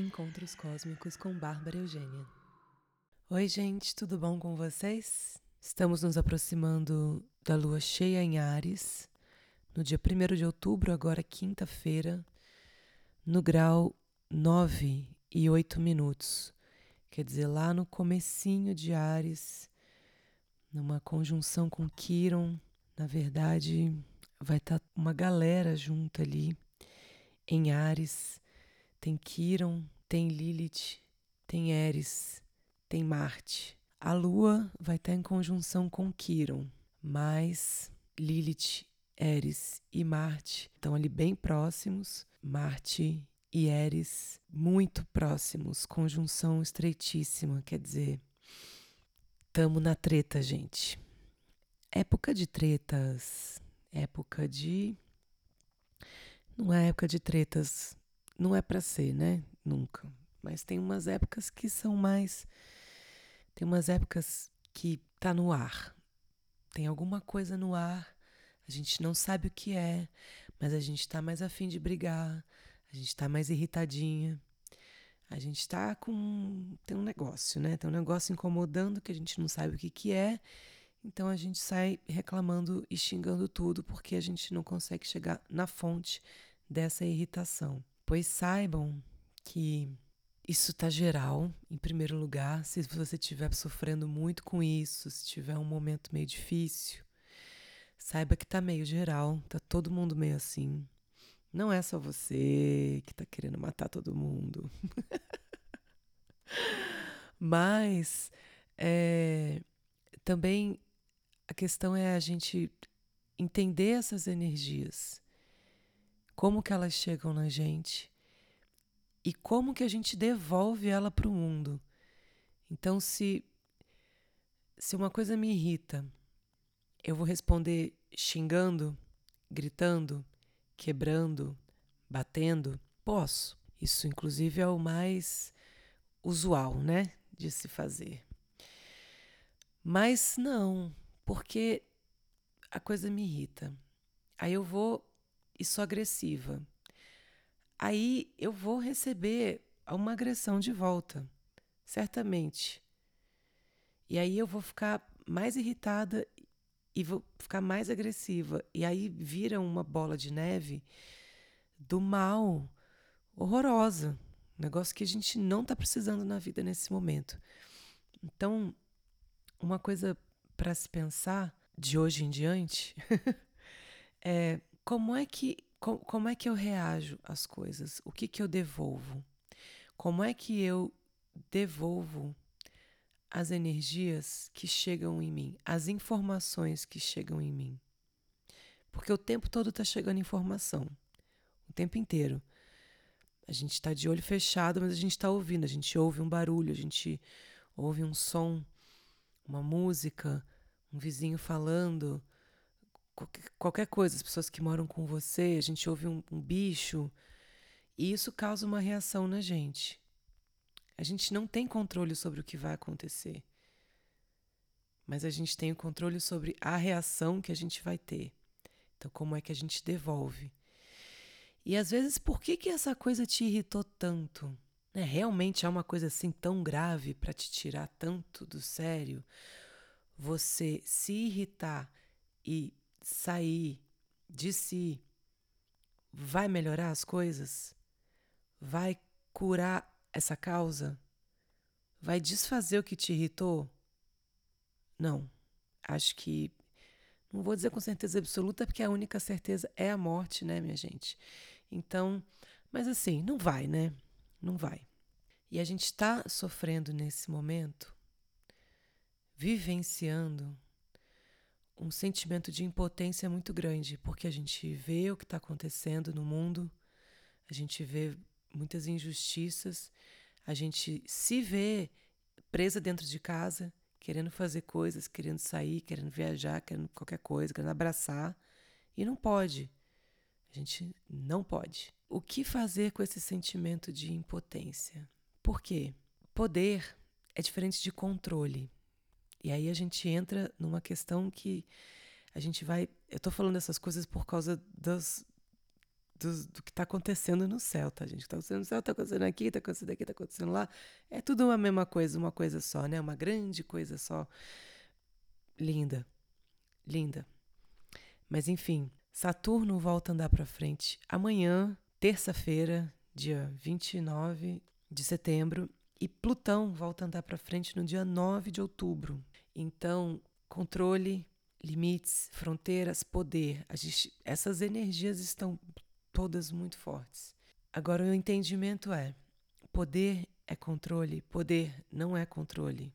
Encontros Cósmicos com Bárbara Eugênia. Oi, gente, tudo bom com vocês? Estamos nos aproximando da lua cheia em Ares, no dia 1 de outubro, agora quinta-feira, no grau 9 e 8 minutos. Quer dizer, lá no comecinho de Ares, numa conjunção com Quiron, na verdade, vai estar tá uma galera junta ali em Ares tem Quiron, tem Lilith, tem Eris, tem Marte. A Lua vai estar em conjunção com Quiron, mas Lilith, Eris e Marte estão ali bem próximos. Marte e Eris muito próximos, conjunção estreitíssima, quer dizer, tamo na treta, gente. Época de tretas, época de não é época de tretas não é para ser, né? Nunca. Mas tem umas épocas que são mais. Tem umas épocas que tá no ar. Tem alguma coisa no ar, a gente não sabe o que é, mas a gente tá mais afim de brigar, a gente tá mais irritadinha. A gente tá com. Tem um negócio, né? Tem um negócio incomodando que a gente não sabe o que, que é. Então a gente sai reclamando e xingando tudo porque a gente não consegue chegar na fonte dessa irritação. Pois saibam que isso está geral, em primeiro lugar. Se você estiver sofrendo muito com isso, se tiver um momento meio difícil, saiba que está meio geral, tá todo mundo meio assim. Não é só você que está querendo matar todo mundo. Mas é, também a questão é a gente entender essas energias como que elas chegam na gente e como que a gente devolve ela para o mundo. Então, se se uma coisa me irrita, eu vou responder xingando, gritando, quebrando, batendo? Posso. Isso, inclusive, é o mais usual, né? De se fazer. Mas não, porque a coisa me irrita. Aí eu vou e sou agressiva. Aí eu vou receber uma agressão de volta, certamente. E aí eu vou ficar mais irritada e vou ficar mais agressiva. E aí vira uma bola de neve do mal horrorosa. Negócio que a gente não está precisando na vida nesse momento. Então, uma coisa para se pensar de hoje em diante é como é que como, é que eu reajo às coisas? O que que eu devolvo? Como é que eu devolvo as energias que chegam em mim, as informações que chegam em mim? Porque o tempo todo está chegando informação, o tempo inteiro. A gente está de olho fechado, mas a gente está ouvindo. A gente ouve um barulho, a gente ouve um som, uma música, um vizinho falando, qualquer coisa, as pessoas que moram com você, a gente ouve um, um bicho, e isso causa uma reação na gente. A gente não tem controle sobre o que vai acontecer, mas a gente tem o controle sobre a reação que a gente vai ter. Então, como é que a gente devolve? E às vezes, por que, que essa coisa te irritou tanto? É, realmente é uma coisa assim tão grave para te tirar tanto do sério? Você se irritar e sair de si vai melhorar as coisas? Vai curar essa causa? Vai desfazer o que te irritou? Não. Acho que. Não vou dizer com certeza absoluta, porque a única certeza é a morte, né, minha gente? Então, mas assim, não vai, né? Não vai. E a gente está sofrendo nesse momento, vivenciando um sentimento de impotência muito grande, porque a gente vê o que está acontecendo no mundo, a gente vê muitas injustiças, a gente se vê presa dentro de casa, querendo fazer coisas, querendo sair, querendo viajar, querendo qualquer coisa, querendo abraçar, e não pode. A gente não pode. O que fazer com esse sentimento de impotência? Por quê? Poder é diferente de controle. E aí a gente entra numa questão que a gente vai. Eu estou falando essas coisas por causa das, do, que está acontecendo no céu, tá, gente? Está acontecendo no céu, está acontecendo aqui, está acontecendo aqui, está acontecendo lá. É tudo a mesma coisa, uma coisa só, né? Uma grande coisa só. Linda, linda. Mas enfim, Saturno volta a andar para frente amanhã, terça-feira, dia 29 de setembro, e Plutão volta a andar para frente no dia 9 de outubro. Então, controle, limites, fronteiras, poder. Gente, essas energias estão todas muito fortes. Agora, o entendimento é: poder é controle, poder não é controle.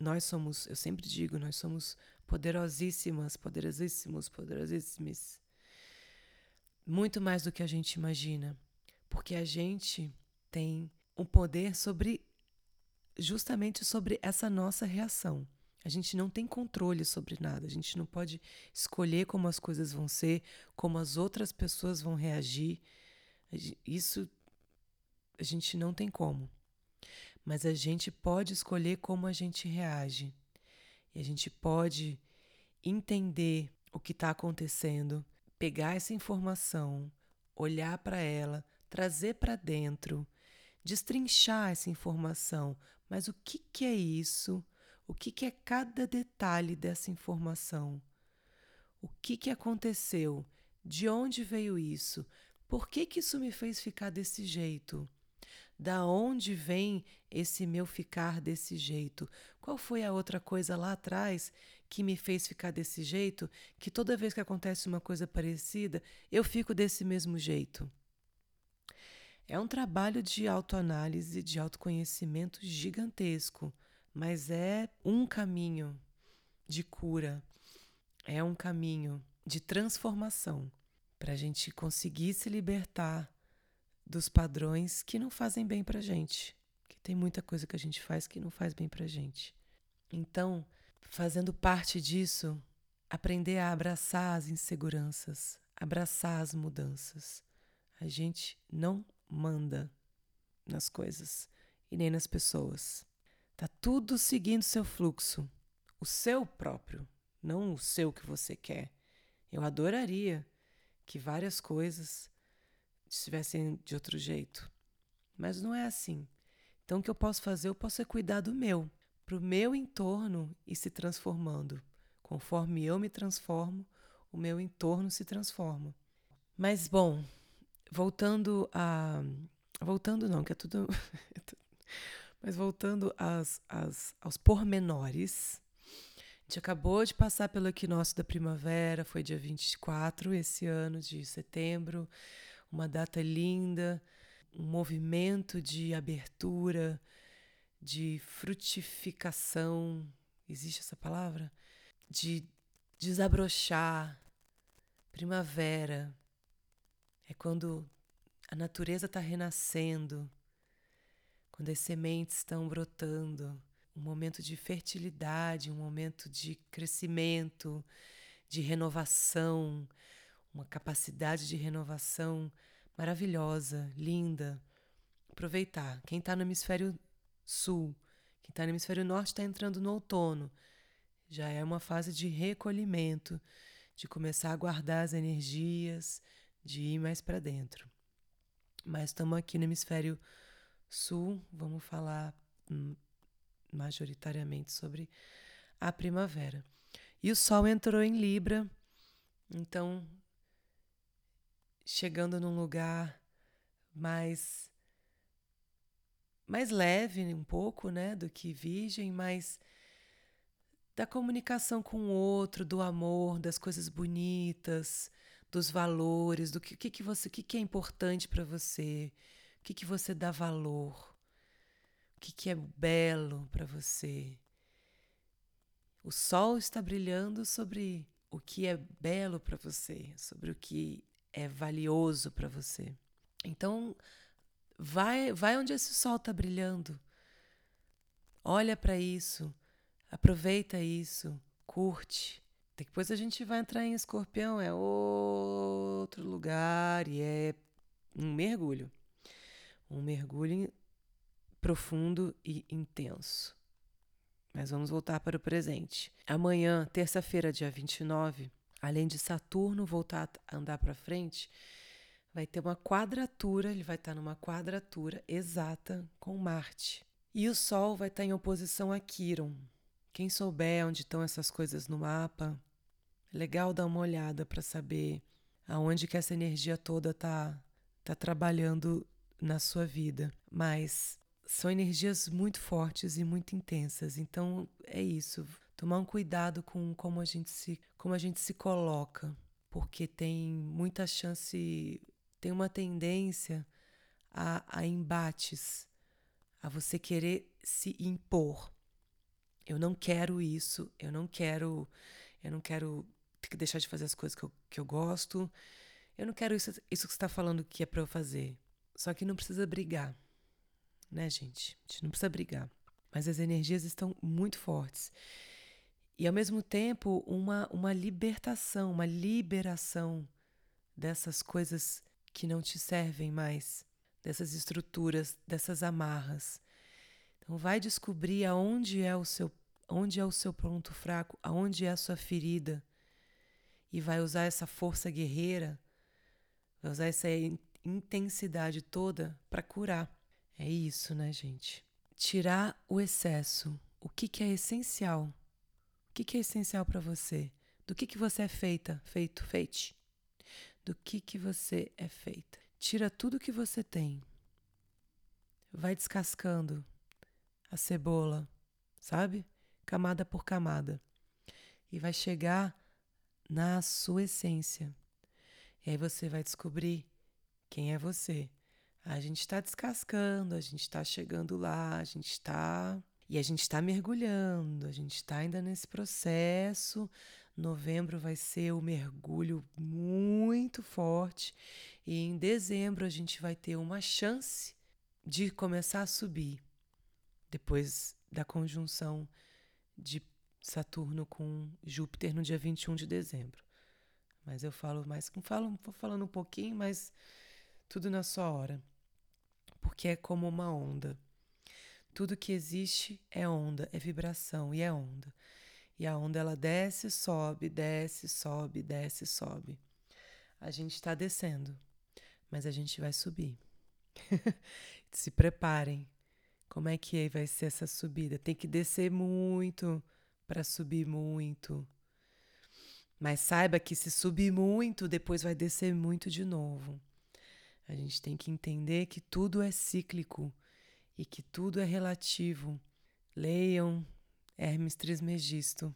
Nós somos, eu sempre digo, nós somos poderosíssimas, poderosíssimos, poderosíssimos. Muito mais do que a gente imagina. Porque a gente tem um poder sobre justamente sobre essa nossa reação. A gente não tem controle sobre nada, a gente não pode escolher como as coisas vão ser, como as outras pessoas vão reagir. Isso a gente não tem como. Mas a gente pode escolher como a gente reage. E a gente pode entender o que está acontecendo, pegar essa informação, olhar para ela, trazer para dentro, destrinchar essa informação. Mas o que, que é isso? O que, que é cada detalhe dessa informação? O que, que aconteceu? De onde veio isso? Por que, que isso me fez ficar desse jeito? Da onde vem esse meu ficar desse jeito? Qual foi a outra coisa lá atrás que me fez ficar desse jeito? Que toda vez que acontece uma coisa parecida, eu fico desse mesmo jeito. É um trabalho de autoanálise, de autoconhecimento gigantesco mas é um caminho de cura, é um caminho de transformação para a gente conseguir se libertar dos padrões que não fazem bem para gente, que tem muita coisa que a gente faz que não faz bem para gente. Então, fazendo parte disso, aprender a abraçar as inseguranças, abraçar as mudanças. A gente não manda nas coisas e nem nas pessoas. Tá tudo seguindo seu fluxo, o seu próprio, não o seu que você quer. Eu adoraria que várias coisas estivessem de outro jeito, mas não é assim. Então, o que eu posso fazer? Eu posso é cuidar do meu, para o meu entorno ir se transformando. Conforme eu me transformo, o meu entorno se transforma. Mas, bom, voltando a. Voltando, não, que é tudo. Mas voltando às, às, aos pormenores, a gente acabou de passar pelo equinócio da primavera, foi dia 24 esse ano de setembro, uma data linda, um movimento de abertura, de frutificação, existe essa palavra? De desabrochar. Primavera é quando a natureza está renascendo quando as sementes estão brotando, um momento de fertilidade, um momento de crescimento, de renovação, uma capacidade de renovação maravilhosa, linda. Aproveitar. Quem está no hemisfério sul, quem está no hemisfério norte está entrando no outono. Já é uma fase de recolhimento, de começar a guardar as energias, de ir mais para dentro. Mas estamos aqui no hemisfério sul, vamos falar hum, majoritariamente sobre a primavera. E o Sol entrou em Libra, então chegando num lugar mais mais leve um pouco, né, do que Virgem, mas da comunicação com o outro, do amor, das coisas bonitas, dos valores, do que, que, que você, que, que é importante para você, que, que você dá valor? O que, que é belo para você? O sol está brilhando sobre o que é belo para você, sobre o que é valioso para você. Então, vai, vai onde esse sol está brilhando. Olha para isso, aproveita isso, curte. Depois a gente vai entrar em escorpião, é outro lugar e é um mergulho um mergulho profundo e intenso. Mas vamos voltar para o presente. Amanhã, terça-feira, dia 29, além de Saturno voltar a andar para frente, vai ter uma quadratura, ele vai estar numa quadratura exata com Marte. E o Sol vai estar em oposição a Quiron. Quem souber onde estão essas coisas no mapa, é legal dar uma olhada para saber aonde que essa energia toda está tá trabalhando na sua vida. Mas são energias muito fortes e muito intensas. Então é isso. Tomar um cuidado com como a gente se, como a gente se coloca, porque tem muita chance, tem uma tendência a, a embates, a você querer se impor. Eu não quero isso, eu não quero, eu não quero deixar de fazer as coisas que eu, que eu gosto. Eu não quero isso, isso que você está falando que é para eu fazer. Só que não precisa brigar né, gente? A gente não precisa brigar. Mas as energias estão muito fortes. E ao mesmo tempo, uma, uma libertação, uma liberação dessas coisas que não te servem mais, dessas estruturas, dessas amarras. Então vai descobrir aonde é o seu onde é o seu ponto fraco, aonde é a sua ferida e vai usar essa força guerreira, vai usar essa intensidade toda para curar. É isso, né, gente? Tirar o excesso. O que, que é essencial? O que, que é essencial para você? Do que, que você é feita, feito, feite? Do que, que você é feita? Tira tudo que você tem. Vai descascando a cebola, sabe? Camada por camada. E vai chegar na sua essência. E aí você vai descobrir quem é você. A gente está descascando, a gente está chegando lá, a gente está. E a gente está mergulhando, a gente está ainda nesse processo. Novembro vai ser o um mergulho muito forte e em dezembro a gente vai ter uma chance de começar a subir depois da conjunção de Saturno com Júpiter no dia 21 de dezembro. Mas eu falo mais, falo, vou falando um pouquinho, mas tudo na sua hora porque é como uma onda. Tudo que existe é onda, é vibração e é onda. E a onda ela desce, sobe, desce, sobe, desce, sobe. A gente está descendo, mas a gente vai subir. Se preparem. Como é que vai ser essa subida? Tem que descer muito para subir muito. Mas saiba que se subir muito, depois vai descer muito de novo. A gente tem que entender que tudo é cíclico e que tudo é relativo. Leiam Hermes Trismegisto.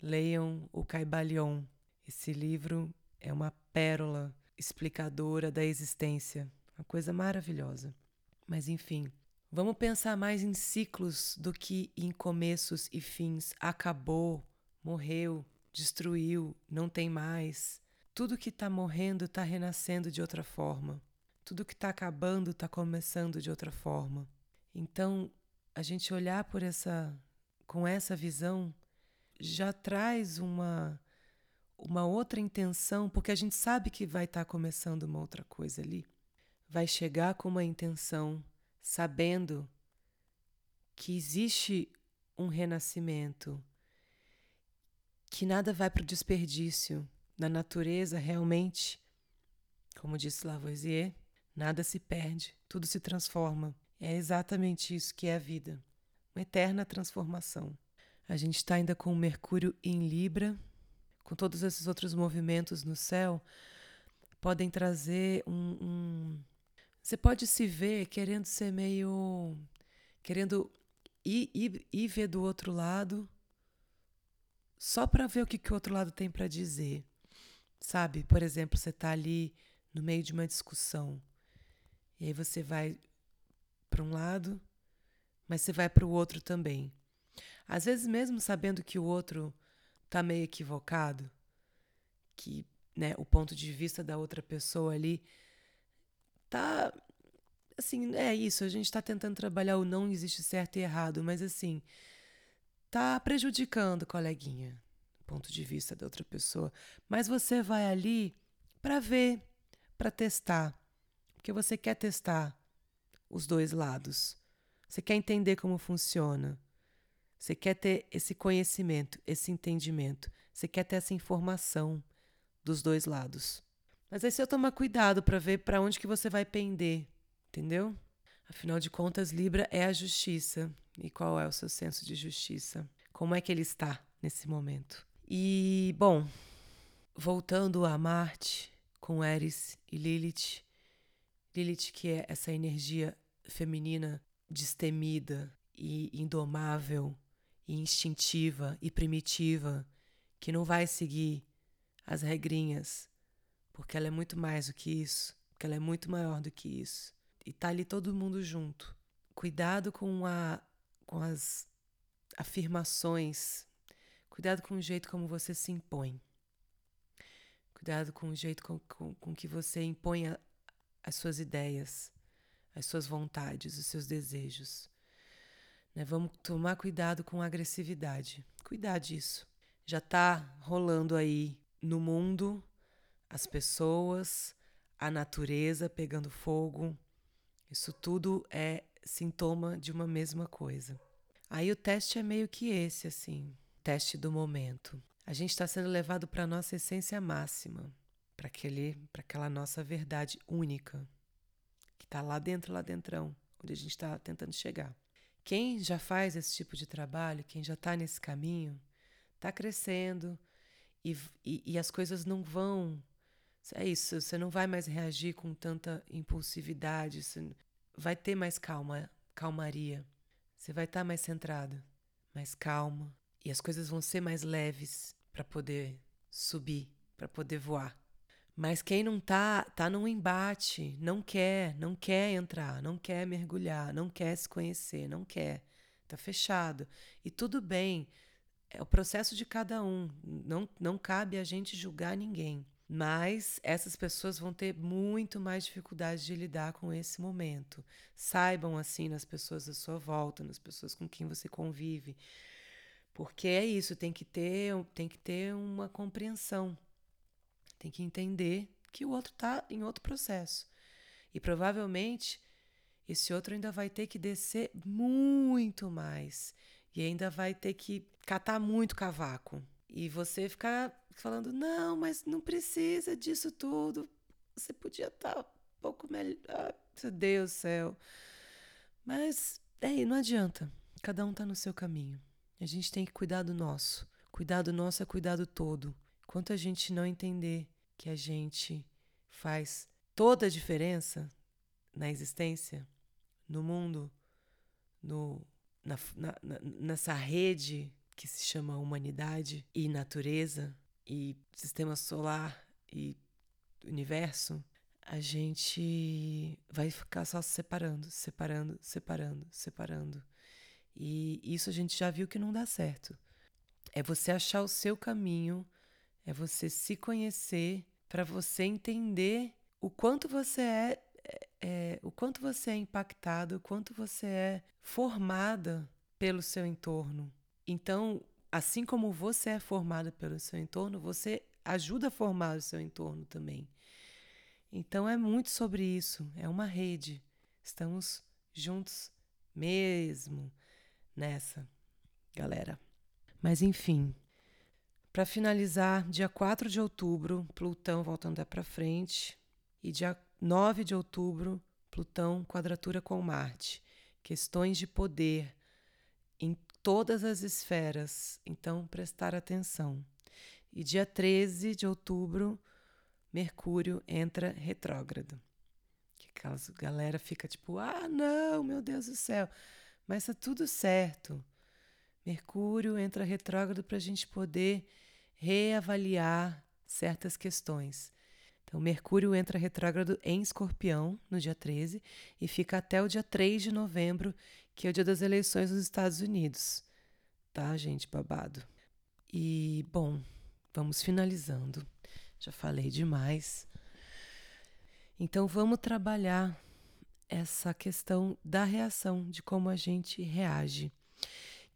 Leiam o Caibalion. Esse livro é uma pérola explicadora da existência. Uma coisa maravilhosa. Mas enfim, vamos pensar mais em ciclos do que em começos e fins. Acabou, morreu, destruiu, não tem mais. Tudo que está morrendo está renascendo de outra forma. Tudo que está acabando está começando de outra forma. Então, a gente olhar por essa, com essa visão, já traz uma uma outra intenção, porque a gente sabe que vai estar tá começando uma outra coisa ali. Vai chegar com uma intenção, sabendo que existe um renascimento, que nada vai para o desperdício, na natureza, realmente, como disse Lavoisier, nada se perde, tudo se transforma. É exatamente isso que é a vida, uma eterna transformação. A gente está ainda com o Mercúrio em Libra, com todos esses outros movimentos no céu, podem trazer um, um. Você pode se ver querendo ser meio. querendo ir, ir, ir ver do outro lado, só para ver o que, que o outro lado tem para dizer. Sabe? Por exemplo, você está ali no meio de uma discussão e aí você vai para um lado, mas você vai para o outro também. Às vezes, mesmo sabendo que o outro está meio equivocado, que né, o ponto de vista da outra pessoa ali tá assim, é isso, a gente está tentando trabalhar o não existe certo e errado, mas assim, tá prejudicando, coleguinha ponto de vista da outra pessoa, mas você vai ali para ver, para testar, porque você quer testar os dois lados. Você quer entender como funciona. Você quer ter esse conhecimento, esse entendimento. Você quer ter essa informação dos dois lados. Mas aí você tomar cuidado para ver para onde que você vai pender, entendeu? Afinal de contas, Libra é a justiça. E qual é o seu senso de justiça? Como é que ele está nesse momento? E, bom, voltando a Marte com Eris e Lilith, Lilith que é essa energia feminina destemida e indomável e instintiva e primitiva que não vai seguir as regrinhas, porque ela é muito mais do que isso, porque ela é muito maior do que isso. E tá ali todo mundo junto. Cuidado com a com as afirmações. Cuidado com o jeito como você se impõe. Cuidado com o jeito com, com, com que você impõe a, as suas ideias, as suas vontades, os seus desejos. Né? Vamos tomar cuidado com a agressividade. Cuidar disso. Já está rolando aí no mundo as pessoas, a natureza pegando fogo. Isso tudo é sintoma de uma mesma coisa. Aí o teste é meio que esse, assim, teste do momento. A gente está sendo levado para a nossa essência máxima, para aquela nossa verdade única, que está lá dentro, lá dentro, onde a gente está tentando chegar. Quem já faz esse tipo de trabalho, quem já está nesse caminho, está crescendo e, e, e, as coisas não vão. É isso, você não vai mais reagir com tanta impulsividade, você vai ter mais calma, calmaria. Você vai estar tá mais centrada, mais calma e as coisas vão ser mais leves para poder subir, para poder voar. Mas quem não tá, tá num embate, não quer, não quer entrar, não quer mergulhar, não quer se conhecer, não quer. Tá fechado. E tudo bem. É o processo de cada um. Não, não cabe a gente julgar ninguém. Mas essas pessoas vão ter muito mais dificuldade de lidar com esse momento. Saibam assim nas pessoas à sua volta, nas pessoas com quem você convive. Porque é isso, tem que ter, tem que ter uma compreensão tem que entender que o outro está em outro processo. E provavelmente esse outro ainda vai ter que descer muito mais. E ainda vai ter que catar muito cavaco. E você ficar falando: não, mas não precisa disso tudo. Você podia estar tá um pouco melhor. Ah, meu Deus do céu. Mas é, não adianta. Cada um está no seu caminho. A gente tem que cuidar do nosso. Cuidar do nosso é cuidar do todo. Enquanto a gente não entender que a gente faz toda a diferença na existência, no mundo, no, na, na, nessa rede que se chama humanidade e natureza e sistema solar e universo, a gente vai ficar só se separando, separando, separando, separando. E isso a gente já viu que não dá certo. É você achar o seu caminho é você se conhecer para você entender o quanto você é, é, é, o quanto você é impactado, o quanto você é formada pelo seu entorno. Então, assim como você é formada pelo seu entorno, você ajuda a formar o seu entorno também. Então é muito sobre isso, é uma rede. Estamos juntos mesmo nessa, galera. Mas enfim, para finalizar, dia 4 de outubro, Plutão voltando para frente. E dia 9 de outubro, Plutão quadratura com Marte. Questões de poder em todas as esferas. Então, prestar atenção. E dia 13 de outubro, Mercúrio entra retrógrado. Que aquela galera fica tipo, ah, não, meu Deus do céu. Mas tá tudo certo. Mercúrio entra retrógrado para a gente poder reavaliar certas questões. Então, Mercúrio entra retrógrado em Escorpião no dia 13 e fica até o dia 3 de novembro, que é o dia das eleições nos Estados Unidos. Tá, gente? Babado. E, bom, vamos finalizando. Já falei demais. Então, vamos trabalhar essa questão da reação, de como a gente reage.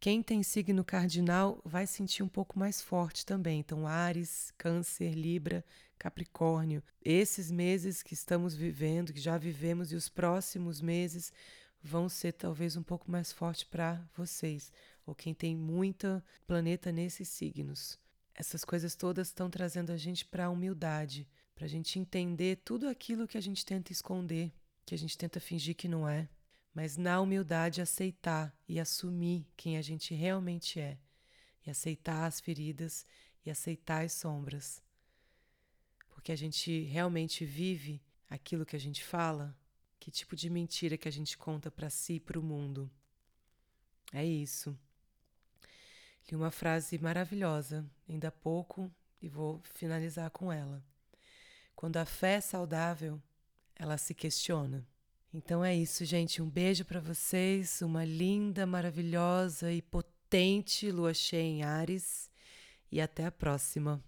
Quem tem signo cardinal vai sentir um pouco mais forte também. Então, Ares, Câncer, Libra, Capricórnio. Esses meses que estamos vivendo, que já vivemos, e os próximos meses vão ser talvez um pouco mais forte para vocês, ou quem tem muita planeta nesses signos. Essas coisas todas estão trazendo a gente para a humildade, para a gente entender tudo aquilo que a gente tenta esconder, que a gente tenta fingir que não é, mas na humildade aceitar e assumir quem a gente realmente é, e aceitar as feridas e aceitar as sombras. Porque a gente realmente vive aquilo que a gente fala, que tipo de mentira que a gente conta para si e para o mundo. É isso. Li uma frase maravilhosa, ainda há pouco, e vou finalizar com ela. Quando a fé é saudável, ela se questiona. Então é isso, gente. Um beijo para vocês, uma linda, maravilhosa e potente lua cheia em Ares e até a próxima.